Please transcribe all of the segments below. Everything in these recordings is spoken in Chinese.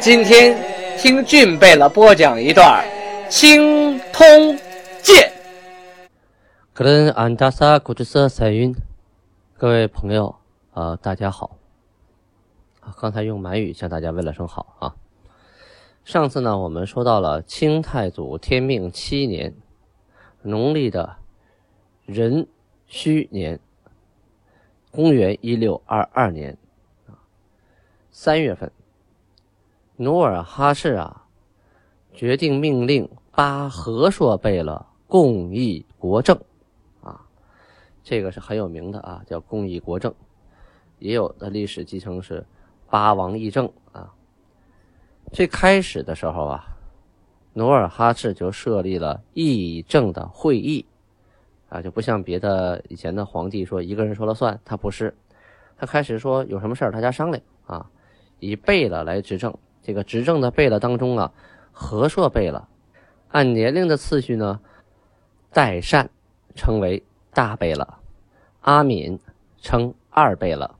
今天。听俊贝勒播讲一段《青通剑》。可能安达萨古之色彩云，各位朋友啊，大家好。刚才用满语向大家问了声好啊。上次呢，我们说到了清太祖天命七年，农历的壬戌年，公元一六二二年三月份。努尔哈赤啊，决定命令巴和硕贝勒共议国政，啊，这个是很有名的啊，叫共议国政，也有的历史继承是八王议政啊。最开始的时候啊，努尔哈赤就设立了议政的会议，啊，就不像别的以前的皇帝说一个人说了算，他不是，他开始说有什么事儿大家商量啊，以贝勒来执政。这个执政的贝勒当中啊，和硕贝勒按年龄的次序呢，代善称为大贝勒，阿敏称二贝勒，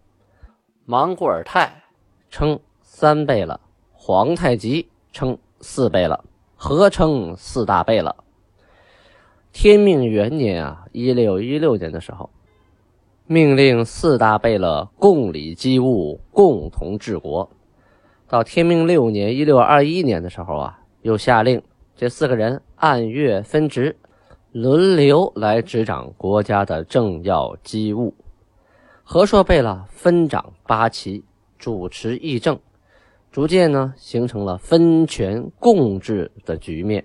莽古尔泰称三贝勒，皇太极称四贝勒，合称四大贝勒。天命元年啊，一六一六年的时候，命令四大贝勒共理机务，共同治国。到天命六年（一六二一年）的时候啊，又下令这四个人按月分职，轮流来执掌国家的政要机务。和硕贝勒分掌八旗，主持议政，逐渐呢形成了分权共治的局面。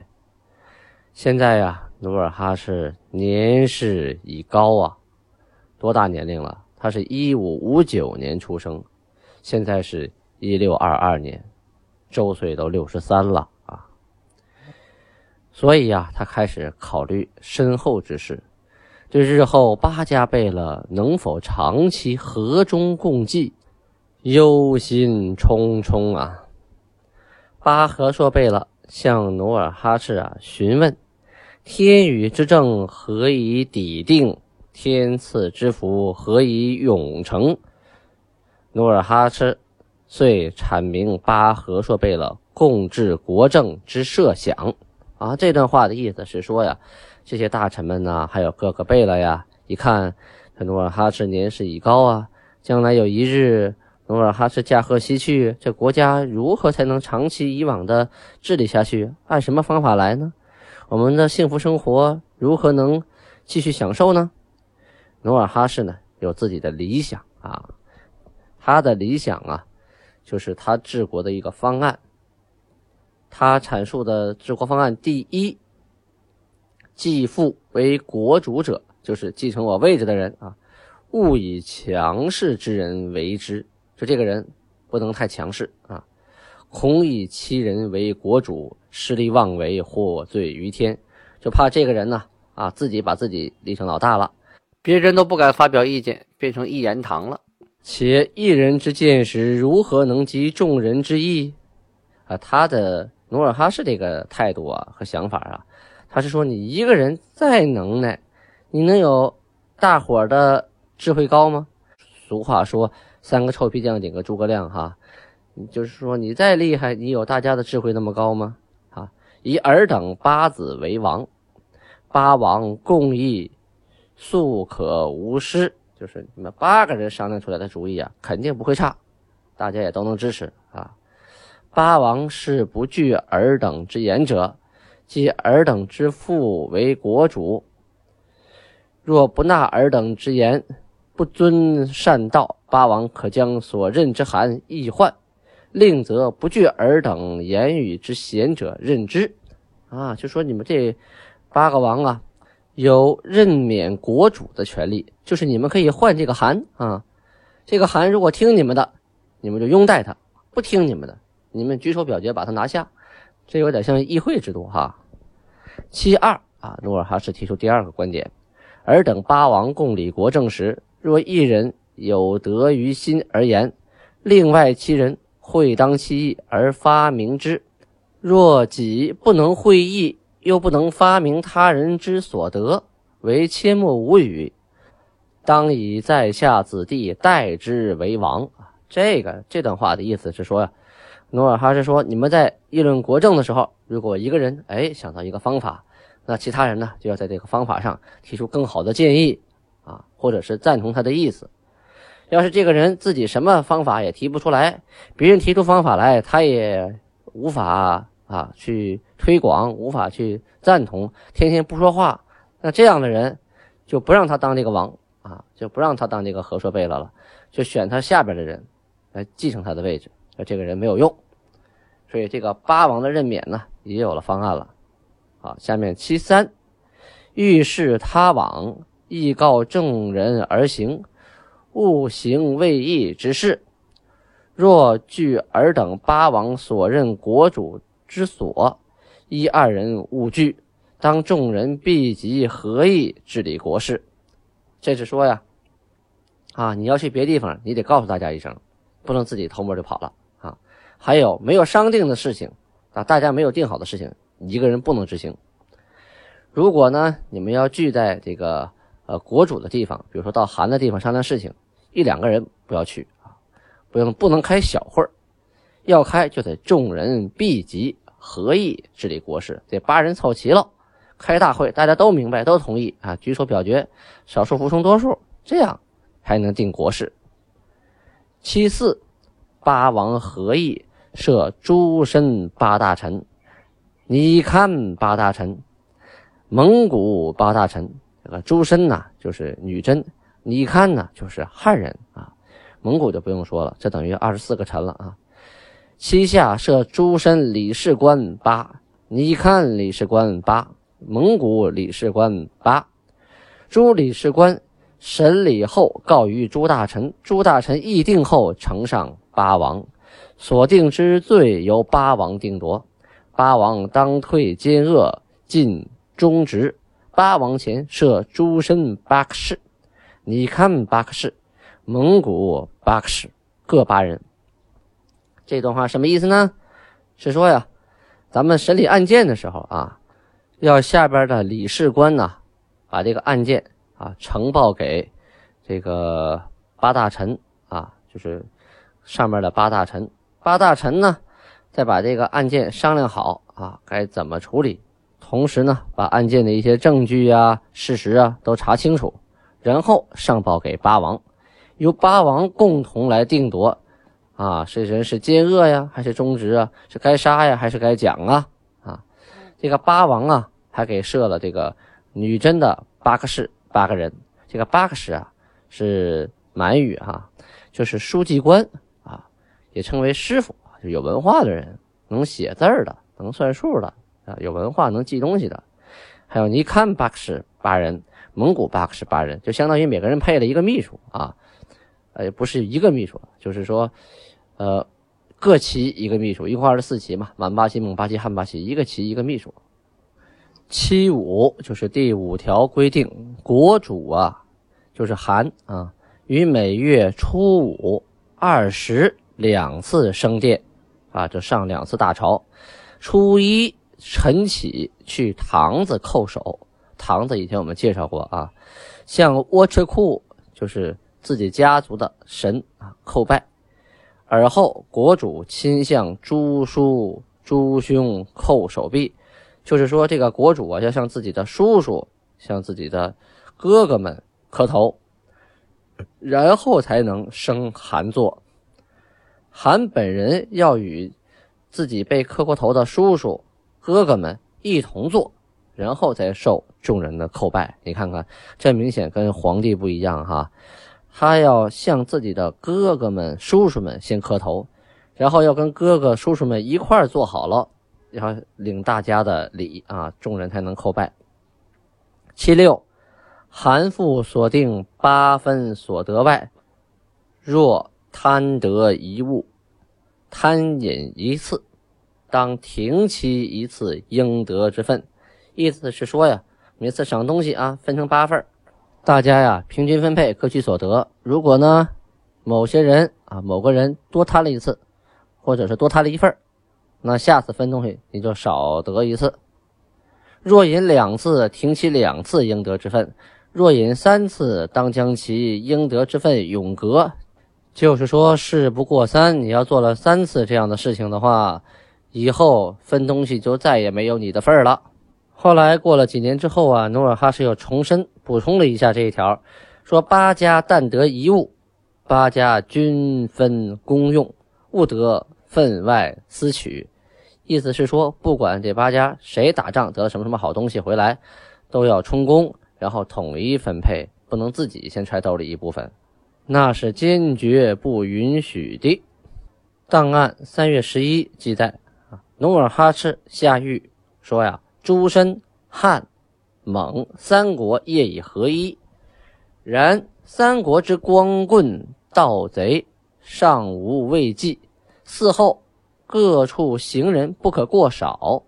现在呀，努尔哈赤年事已高啊，多大年龄了？他是一五五九年出生，现在是。一六二二年，周岁都六十三了啊，所以呀，他开始考虑身后之事，对日后八家贝勒能否长期和衷共济，忧心忡忡啊。巴和硕贝勒向努尔哈赤啊询问：天宇之政何以抵定？天赐之福何以永成？努尔哈赤。遂阐明巴和硕贝勒共治国政之设想，啊，这段话的意思是说呀，这些大臣们呢，还有各个贝勒呀，一看努尔哈赤年事已高啊，将来有一日努尔哈赤驾鹤西去，这国家如何才能长期以往的治理下去？按什么方法来呢？我们的幸福生活如何能继续享受呢？努尔哈赤呢，有自己的理想啊，他的理想啊。就是他治国的一个方案。他阐述的治国方案，第一，继父为国主者，就是继承我位置的人啊，勿以强势之人为之。就这个人不能太强势啊，恐以欺人为国主，势力妄为，获罪于天。就怕这个人呢啊，自己把自己立成老大了，别人都不敢发表意见，变成一言堂了。且一人之见识如何能及众人之意？啊，他的努尔哈赤这个态度啊和想法啊，他是说你一个人再能耐，你能有大伙的智慧高吗？俗话说三个臭皮匠顶个诸葛亮哈，就是说你再厉害，你有大家的智慧那么高吗？啊，以尔等八子为王，八王共议，素可无失。就是你们八个人商量出来的主意啊，肯定不会差，大家也都能支持啊。八王是不惧尔等之言者，即尔等之父为国主。若不纳尔等之言，不遵善道，八王可将所任之函易换，令则不惧尔等言语之贤者任之。啊，就说你们这八个王啊。有任免国主的权利，就是你们可以换这个函啊。这个函如果听你们的，你们就拥戴他；不听你们的，你们举手表决把他拿下。这有点像议会制度哈。其二啊，努尔哈赤提出第二个观点：尔等八王共理国政时，若一人有德于心而言，另外七人会当其意而发明之；若己不能会意，又不能发明他人之所得，为切莫无语。当以在下子弟代之为王！这个这段话的意思是说呀，努尔哈赤说，你们在议论国政的时候，如果一个人哎想到一个方法，那其他人呢就要在这个方法上提出更好的建议啊，或者是赞同他的意思。要是这个人自己什么方法也提不出来，别人提出方法来，他也无法啊去推广，无法去赞同，天天不说话，那这样的人就不让他当这个王。啊，就不让他当这个和硕贝勒了，就选他下边的人来继承他的位置。那这个人没有用，所以这个八王的任免呢，也有了方案了。好，下面七三，遇事他往，亦告众人而行，勿行未议之事。若据尔等八王所任国主之所，一二人勿拒，当众人必集合议治理国事。这是说呀，啊，你要去别地方，你得告诉大家一声，不能自己偷摸就跑了啊。还有没有商定的事情啊？大家没有定好的事情，一个人不能执行。如果呢，你们要聚在这个呃国主的地方，比如说到韩的地方商量事情，一两个人不要去啊，不用不能开小会儿，要开就得众人毕集合议治理国事，得八人凑齐了。开大会，大家都明白，都同意啊，举手表决，少数服从多数，这样才能定国事。其四，八王合议设诸身八大臣，你看八大臣，蒙古八大臣，这个诸身呐就是女真，你看呢就是汉人啊，蒙古就不用说了，这等于二十四个臣了啊。其下设诸身理事官八，你看理事官八。蒙古理事官八，诸理事官审理后告于诸大臣，诸大臣议定后呈上八王，所定之罪由八王定夺。八王当退奸恶，尽忠直。八王前设诸身八克士，你看八克士，蒙古八克士各八人。这段话什么意思呢？是说呀，咱们审理案件的时候啊。要下边的理事官呢，把这个案件啊呈报给这个八大臣啊，就是上面的八大臣。八大臣呢，再把这个案件商量好啊，该怎么处理。同时呢，把案件的一些证据啊、事实啊都查清楚，然后上报给八王，由八王共同来定夺啊，这人是奸恶呀，还是忠直啊？是该杀呀，还是该奖啊？啊，这个八王啊。还给设了这个女真的八个士八个人，这个八个士啊是满语哈，就是书记官啊，也称为师傅，就有文化的人，能写字儿的，能算数的啊，有文化能记东西的。还有尼堪八个士八人，蒙古八个士八人，就相当于每个人配了一个秘书啊，呃，不是一个秘书，就是说，呃，各旗一个秘书，一共二十四旗嘛，满八旗、蒙八旗、汉八旗，一个旗一个秘书。七五就是第五条规定，国主啊，就是韩啊，于每月初五、二十两次升殿，啊，就上两次大朝。初一晨起去堂子叩首，堂子以前我们介绍过啊，向窝车库就是自己家族的神啊叩拜，而后国主亲向诸叔、诸兄叩首毕。就是说，这个国主啊，要向自己的叔叔、向自己的哥哥们磕头，然后才能升韩座。韩本人要与自己被磕过头的叔叔、哥哥们一同坐，然后再受众人的叩拜。你看看，这明显跟皇帝不一样哈。他要向自己的哥哥们、叔叔们先磕头，然后要跟哥哥、叔叔们一块儿坐好了。要领大家的礼啊，众人才能叩拜。七六，韩父所定八分所得外，若贪得一物，贪饮一次，当停其一次应得之分。意思是说呀，每次赏东西啊，分成八份大家呀平均分配，各取所得。如果呢，某些人啊，某个人多贪了一次，或者是多贪了一份那下次分东西你就少得一次。若饮两次，停其两次应得之分；若饮三次，当将其应得之分永隔。就是说，事不过三，你要做了三次这样的事情的话，以后分东西就再也没有你的份儿了。后来过了几年之后啊，努尔哈赤又重申补充了一下这一条，说八家但得一物，八家均分公用，勿得分外私取。意思是说，不管这八家谁打仗得了什么什么好东西回来，都要充公，然后统一分配，不能自己先揣兜里一部分，那是坚决不允许的。档案三月十一记载啊，努尔哈赤下谕说呀。诸身汉、蒙三国业已合一，然三国之光棍盗贼尚无未济。嗣后各处行人不可过少，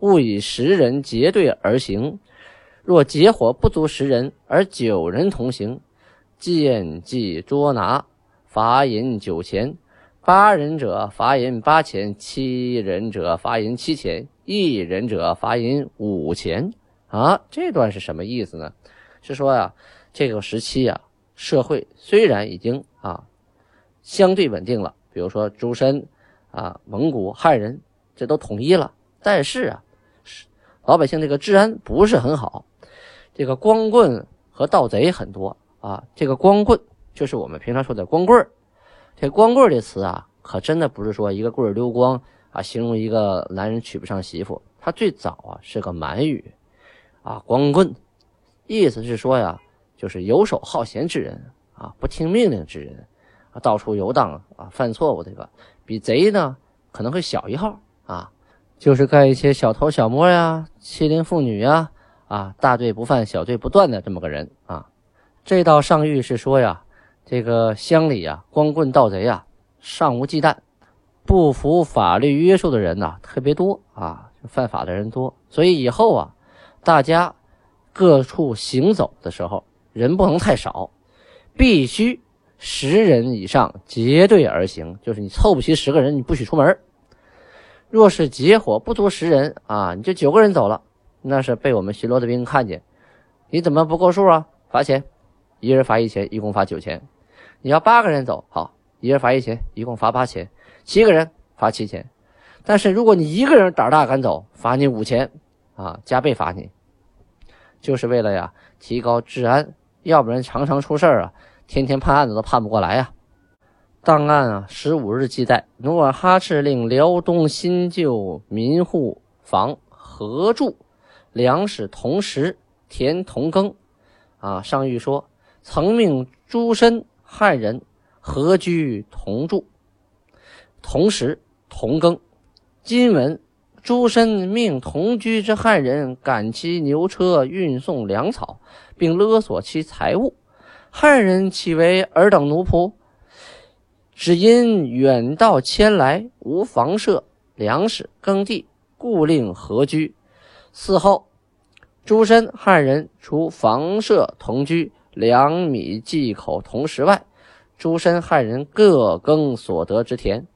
勿以十人结队而行。若结伙不足十人而九人同行，见计捉拿，罚银九钱。八人者罚银八钱，七人者罚银七钱，一人者罚银五钱。啊，这段是什么意思呢？是说呀，这个时期呀，社会虽然已经啊相对稳定了，比如说诸身啊、蒙古汉人这都统一了，但是啊，老百姓这个治安不是很好，这个光棍和盗贼很多啊。这个光棍就是我们平常说的光棍。这光棍这词啊，可真的不是说一个棍儿溜光啊，形容一个男人娶不上媳妇。他最早啊是个满语，啊，光棍，意思是说呀，就是游手好闲之人啊，不听命令之人，到处游荡啊，犯错误这个，比贼呢可能会小一号啊，就是干一些小偷小摸呀、欺凌妇女呀啊，大罪不犯小罪不断的这么个人啊。这道上谕是说呀。这个乡里啊，光棍盗贼啊，尚无忌惮，不服法律约束的人呐，特别多啊，犯法的人多。所以以后啊，大家各处行走的时候，人不能太少，必须十人以上结队而行。就是你凑不齐十个人，你不许出门。若是结伙不足十人啊，你就九个人走了，那是被我们巡逻的兵看见，你怎么不够数啊？罚钱，一人罚一钱，一共罚九钱。你要八个人走，好，一人罚一钱，一共罚八钱；七个人罚七千。但是如果你一个人胆大敢走，罚你五千，啊，加倍罚你，就是为了呀提高治安，要不然常常出事啊，天天判案子都判不过来呀。档案啊，十五日记载，努尔哈赤令辽东新旧民户房合住，粮食同食，田同耕。啊，上谕说，曾命诸身。汉人合居同住，同时同耕。今闻诸身命同居之汉人赶其牛车运送粮草，并勒索其财物。汉人岂为尔等奴仆？只因远道迁来，无房舍、粮食、耕地，故令合居。嗣后，诸身汉人除房舍同居。粮米忌口同食外，诸身汉人各耕所得之田。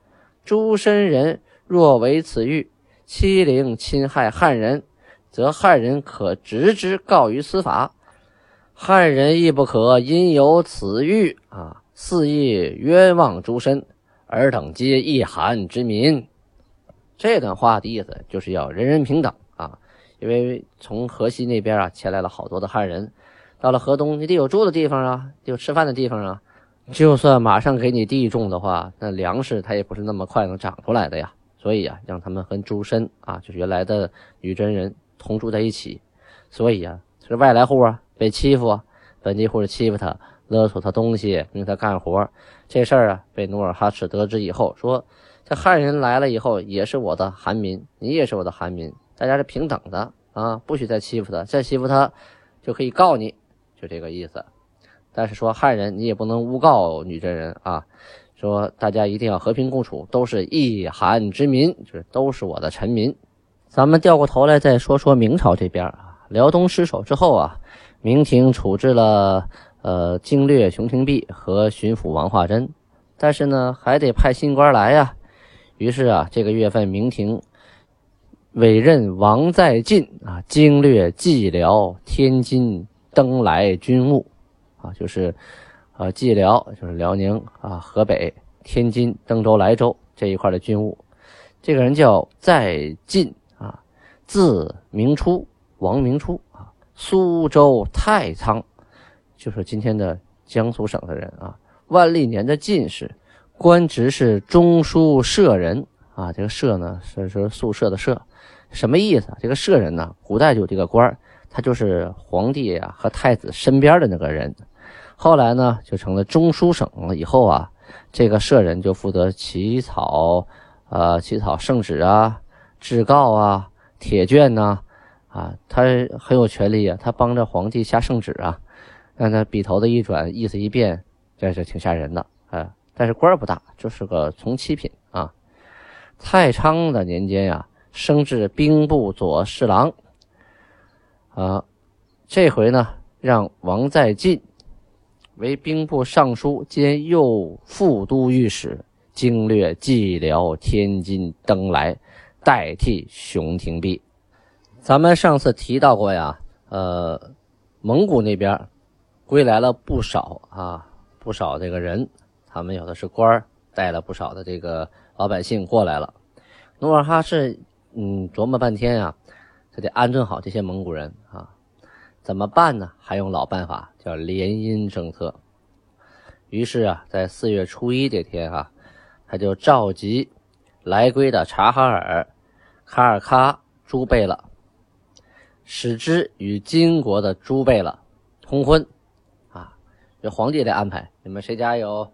诸身人若为此欲欺凌侵害汉人，则汉人可直之告于司法。汉人亦不可因有此欲啊，肆意冤枉诸身，尔等皆一韩之民。这段话的意思就是要人人平等啊，因为从河西那边啊迁来了好多的汉人。到了河东，你得有住的地方啊，有吃饭的地方啊。就算马上给你地种的话，那粮食它也不是那么快能长出来的呀。所以啊，让他们和诸身啊，就是原来的女真人同住在一起。所以啊，是外来户啊，被欺负啊，本地户欺负他，勒索他东西，命他干活。这事儿啊，被努尔哈赤得知以后，说这汉人来了以后也是我的韩民，你也是我的韩民，大家是平等的啊，不许再欺负他，再欺负他就可以告你。就这个意思，但是说汉人你也不能诬告女真人啊，说大家一定要和平共处，都是一韩之民，就是都是我的臣民。咱们掉过头来再说说明朝这边啊，辽东失守之后啊，明廷处置了呃经略熊廷弼和巡抚王化贞，但是呢还得派新官来呀。于是啊，这个月份明廷委任王在晋啊经略蓟辽天津登莱军务啊，就是。呃，蓟辽就是辽宁啊，河北、天津、登州、莱州这一块的军务。这个人叫在晋啊，字明初，王明初啊，苏州太仓，就是今天的江苏省的人啊。万历年的进士，官职是中书舍人啊。这个舍呢，是说宿舍的舍，什么意思？这个舍人呢，古代就有这个官他就是皇帝啊和太子身边的那个人。后来呢，就成了中书省了。以后啊，这个舍人就负责起草，呃，起草圣旨啊、制告啊、铁卷呐，啊，他很有权利啊，他帮着皇帝下圣旨啊，让他笔头子一转，意思一变，这是挺吓人的啊。但是官儿不大，就是个从七品啊。太昌的年间呀，升至兵部左侍郎，啊，这回呢，让王在晋。为兵部尚书兼右副都御史，经略蓟辽天津登莱，代替熊廷弼。咱们上次提到过呀，呃，蒙古那边归来了不少啊，不少这个人，他们有的是官儿，带了不少的这个老百姓过来了。努尔哈赤嗯琢磨半天啊，得安顿好这些蒙古人啊。怎么办呢？还用老办法，叫联姻政策。于是啊，在四月初一这天啊，他就召集来归的察哈尔、卡尔喀诸贝勒，使之与金国的诸贝勒通婚。啊，这皇帝得安排，你们谁家有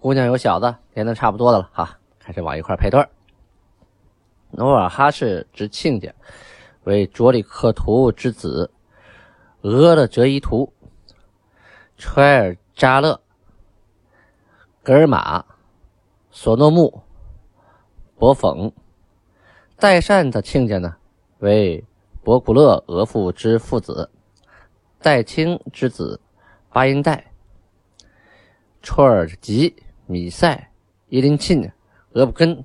姑娘有小子，连的差不多的了哈，开始往一块配对努尔哈赤之亲家为卓里克图之子。俄勒哲伊图、揣尔扎勒、格尔玛、索诺木、博讽、代善的亲家呢，为博古勒额父之父子，代清之子巴音代、绰尔吉、米塞、伊林沁、额布根。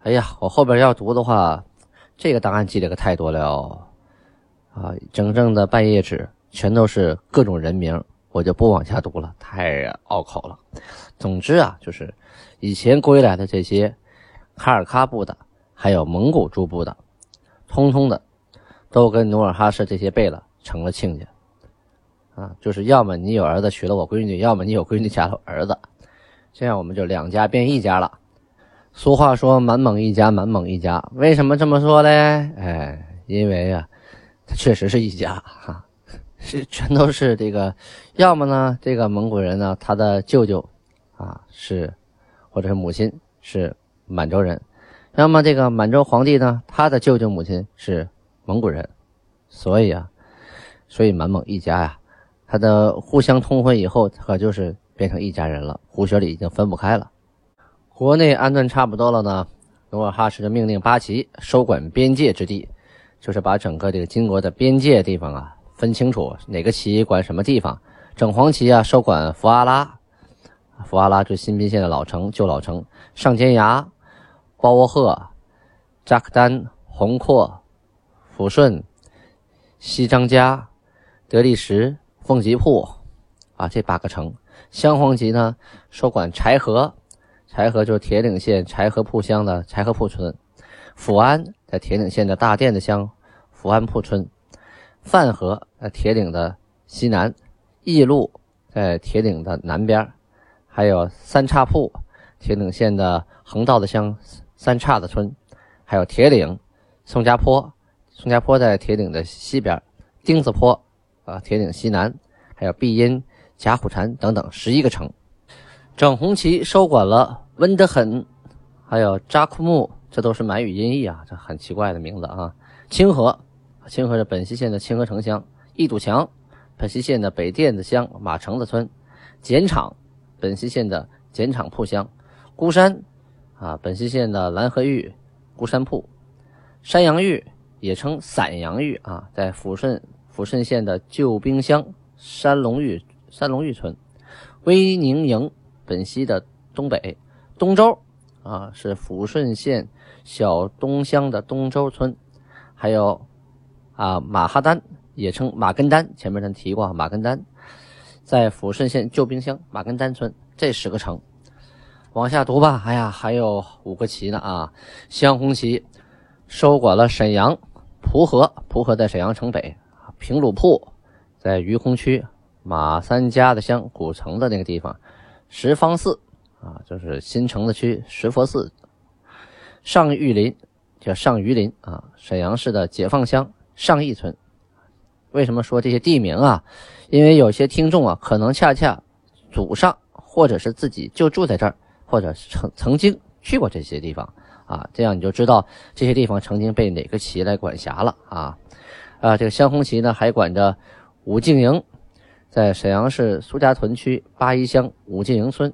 哎呀，我后边要读的话，这个档案记得可太多了。啊，整整的半页纸全都是各种人名，我就不往下读了，太拗口了。总之啊，就是以前归来的这些卡尔喀部的，还有蒙古诸部的，通通的都跟努尔哈赤这些贝勒成了亲家。啊，就是要么你有儿子娶了我闺女，要么你有闺女嫁了儿子，这样我们就两家变一家了。俗话说满蒙一家，满蒙一家，为什么这么说嘞？哎，因为啊。他确实是一家哈，是 全都是这个，要么呢，这个蒙古人呢，他的舅舅啊是，或者是母亲是满洲人，要么这个满洲皇帝呢，他的舅舅母亲是蒙古人，所以啊，所以满蒙一家呀，他的互相通婚以后，可就是变成一家人了，胡血里已经分不开了。国内安顿差不多了呢，努尔哈赤就命令八旗收管边界之地。就是把整个这个金国的边界地方啊分清楚，哪个旗管什么地方。整黄旗啊收管福阿拉，福阿拉就新宾县的老城旧老城。上尖崖、包窝贺、扎克丹、红阔、抚顺、西张家、德力石、凤吉铺啊这八个城。镶黄旗呢收管柴河，柴河就是铁岭县柴河铺乡的柴河铺村。阜安在铁岭县的大甸子乡，阜安铺村；范河在铁岭的西南，义路在铁岭的南边，还有三岔铺，铁岭县的横道子乡三岔子村，还有铁岭宋家坡，宋家坡在铁岭的西边，钉子坡啊，铁岭西南，还有碧阴、贾虎禅等等十一个城。整红旗收管了温德很，还有扎库木。这都是满语音译啊，这很奇怪的名字啊。清河，清河是本溪县的清河城乡；一堵墙，本溪县的北甸子乡马城子村；碱厂，本溪县的碱厂铺乡；孤山啊，本溪县的蓝河峪孤山铺，山阳峪也称散阳峪啊，在抚顺抚顺县的旧兵乡山龙峪山龙峪村，威宁营本溪的东北，东周啊是抚顺县小东乡的东周村，还有啊马哈丹也称马根丹，前面咱提过马根丹，在抚顺县旧冰乡马根丹村，这十个城。往下读吧。哎呀，还有五个旗呢啊！镶红旗收管了沈阳蒲河，蒲河在沈阳城北；平鲁铺在于洪区马三家的乡古城的那个地方；十方寺啊，就是新城的区石佛寺；上玉林叫上榆林啊，沈阳市的解放乡上义村。为什么说这些地名啊？因为有些听众啊，可能恰恰祖上或者是自己就住在这儿。或者曾曾经去过这些地方啊，这样你就知道这些地方曾经被哪个旗来管辖了啊。啊，这个镶红旗呢还管着武敬营，在沈阳市苏家屯区八一乡武进营村；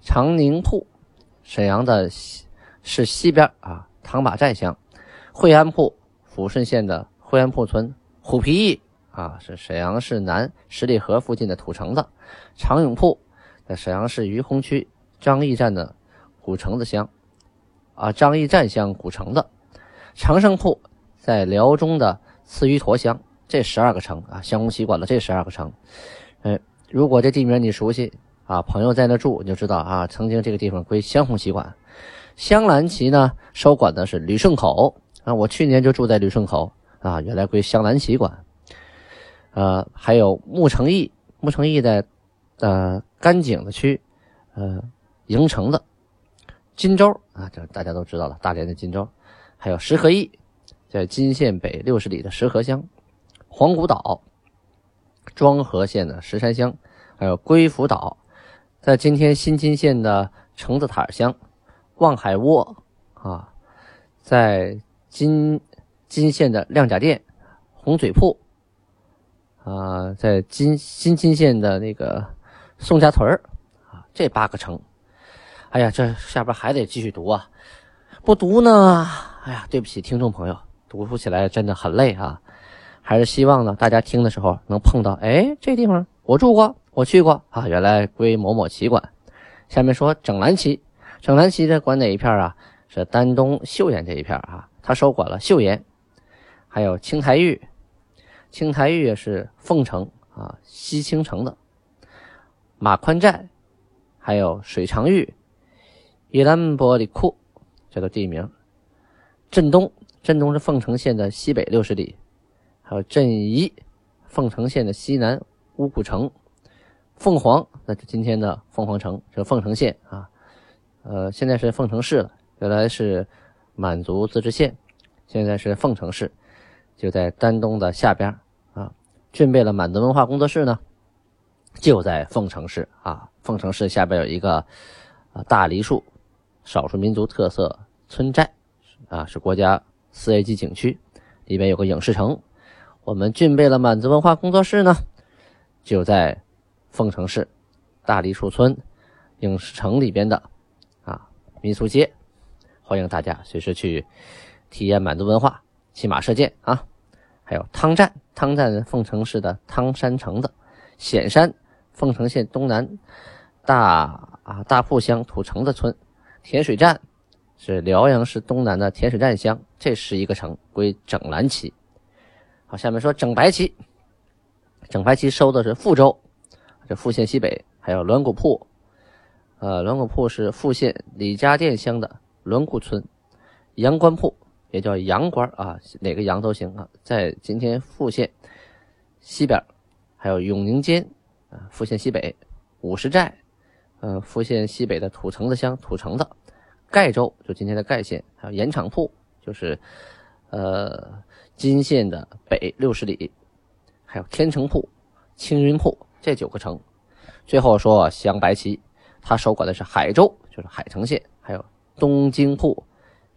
长宁铺，沈阳的西市西边啊唐马寨乡；惠安铺，抚顺县的惠安铺村；虎皮驿啊是沈阳市南十里河附近的土城子；长永铺在沈阳市于洪区。张义站的古城子乡，啊，张义站乡古城子，长胜铺在辽中的次于坨乡，这十二个城啊，相公旗管的这十二个城。哎，如果这地名你熟悉啊，朋友在那住，你就知道啊，曾经这个地方归湘红旗管。香兰旗呢，收管的是旅顺口啊，我去年就住在旅顺口啊，原来归香兰旗管。呃，还有穆城驿，穆城驿在呃甘井的区，呃。营城的金州啊，这大家都知道了，大连的金州，还有石河驿，在金县北六十里的石河乡，黄古岛，庄河县的石山乡，还有龟福岛，在今天新津县的橙子塔乡，望海窝啊，在金金县的亮甲店，红嘴铺啊，在金新津县的那个宋家屯啊，这八个城。哎呀，这下边还得继续读啊！不读呢，哎呀，对不起听众朋友，读书起来真的很累啊。还是希望呢，大家听的时候能碰到，哎，这地方我住过，我去过啊，原来归某某旗管。下面说整蓝旗，整蓝旗的管哪一片啊？是丹东岫岩这一片啊，他收管了岫岩，还有青台峪，青台峪是凤城啊，西青城的马宽寨，还有水长峪。伊兰波里库，这个地名。镇东，镇东是凤城县的西北六十里。还有镇宜，凤城县的西南乌古城。凤凰，那是今天的凤凰城，是凤城县啊。呃，现在是凤城市了，原来是满族自治县，现在是凤城市，就在丹东的下边啊。俊贝了满族文化工作室呢，就在凤城市啊。凤城市下边有一个啊大梨树。少数民族特色村寨，啊，是国家四 A 级景区，里面有个影视城。我们俊贝了满族文化工作室呢，就在凤城市大梨树村影视城里边的啊民俗街，欢迎大家随时去体验满族文化、骑马射箭啊。还有汤站，汤站凤城市的汤山城的显山，凤城县东南大啊大铺乡土城的村。甜水站是辽阳市东南的甜水站乡，这十一个城归整蓝旗。好，下面说整白旗。整白旗收的是富州，这富县西北，还有栾谷铺。呃，栾谷铺是富县李家店乡的栾谷村。阳关铺也叫阳关啊，哪个阳都行啊，在今天富县西边。还有永宁街啊，富县西北五十寨。呃，富县西北的土城子乡土城子，盖州就今天的盖县，还有盐场铺，就是呃金县的北六十里，还有天成铺、青云铺这九个城。最后说镶白旗，他守管的是海州，就是海城县，还有东京铺、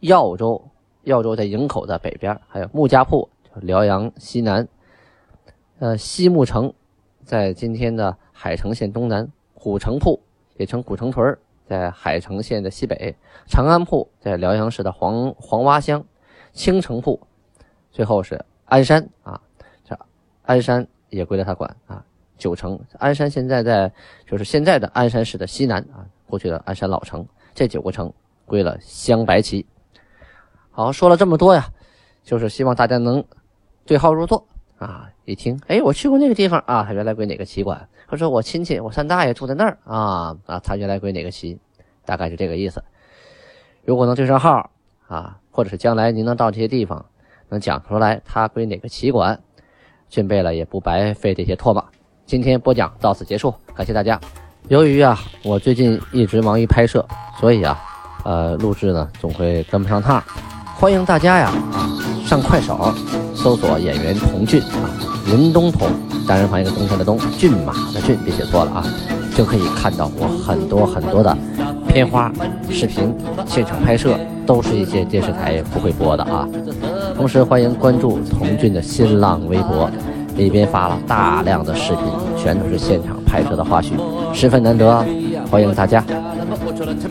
耀州，耀州在营口的北边，还有穆家铺，辽阳西南，呃西木城，在今天的海城县东南，古城铺。也称古城屯在海城县的西北；长安铺在辽阳市的黄黄洼乡；青城铺，最后是鞍山啊，这鞍山也归了他管啊。九城鞍山现在在就是现在的鞍山市的西南啊，过去的鞍山老城，这九个城归了镶白旗。好，说了这么多呀，就是希望大家能对号入座啊。一听，哎，我去过那个地方啊，他原来归哪个旗管？他说我亲戚，我三大爷住在那儿啊啊，他原来归哪个旗？大概就这个意思。如果能对上号啊，或者是将来您能到这些地方，能讲出来他归哪个旗管，俊贝了也不白费这些唾沫。今天播讲到此结束，感谢大家。由于啊，我最近一直忙于拍摄，所以啊，呃，录制呢总会跟不上趟。欢迎大家呀啊，上快手搜索演员童俊啊，林东童，单人旁一个冬天的东，骏马的骏，别写错了啊，就可以看到我很多很多的片花、视频、现场拍摄，都是一些电视台不会播的啊。同时欢迎关注童俊的新浪微博。里边发了大量的视频，全都是现场拍摄的花絮，十分难得，欢迎大家，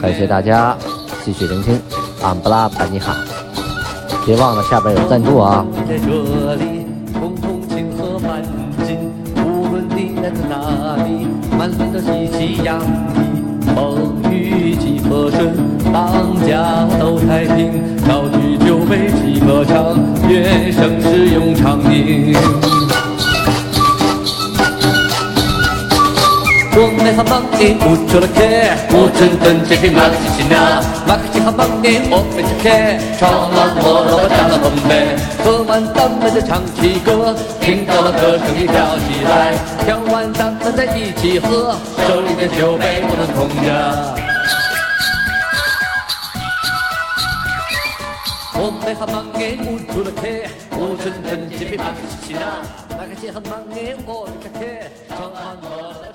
感谢大家继续聆听，安布拉巴尼哈，别忘了下边有赞助啊。我们好忙的不出了客，我真等这匹马克西纳，马克西好忙的我没吃客，唱了我老婆打了红杯，喝完咱们再唱起歌，听到了歌声你跳起来，跳完咱们再一起喝，手里的酒杯不能空着。我们好忙的不出了客，我真等这匹马克西纳，马克西好忙的我没吃客，唱完。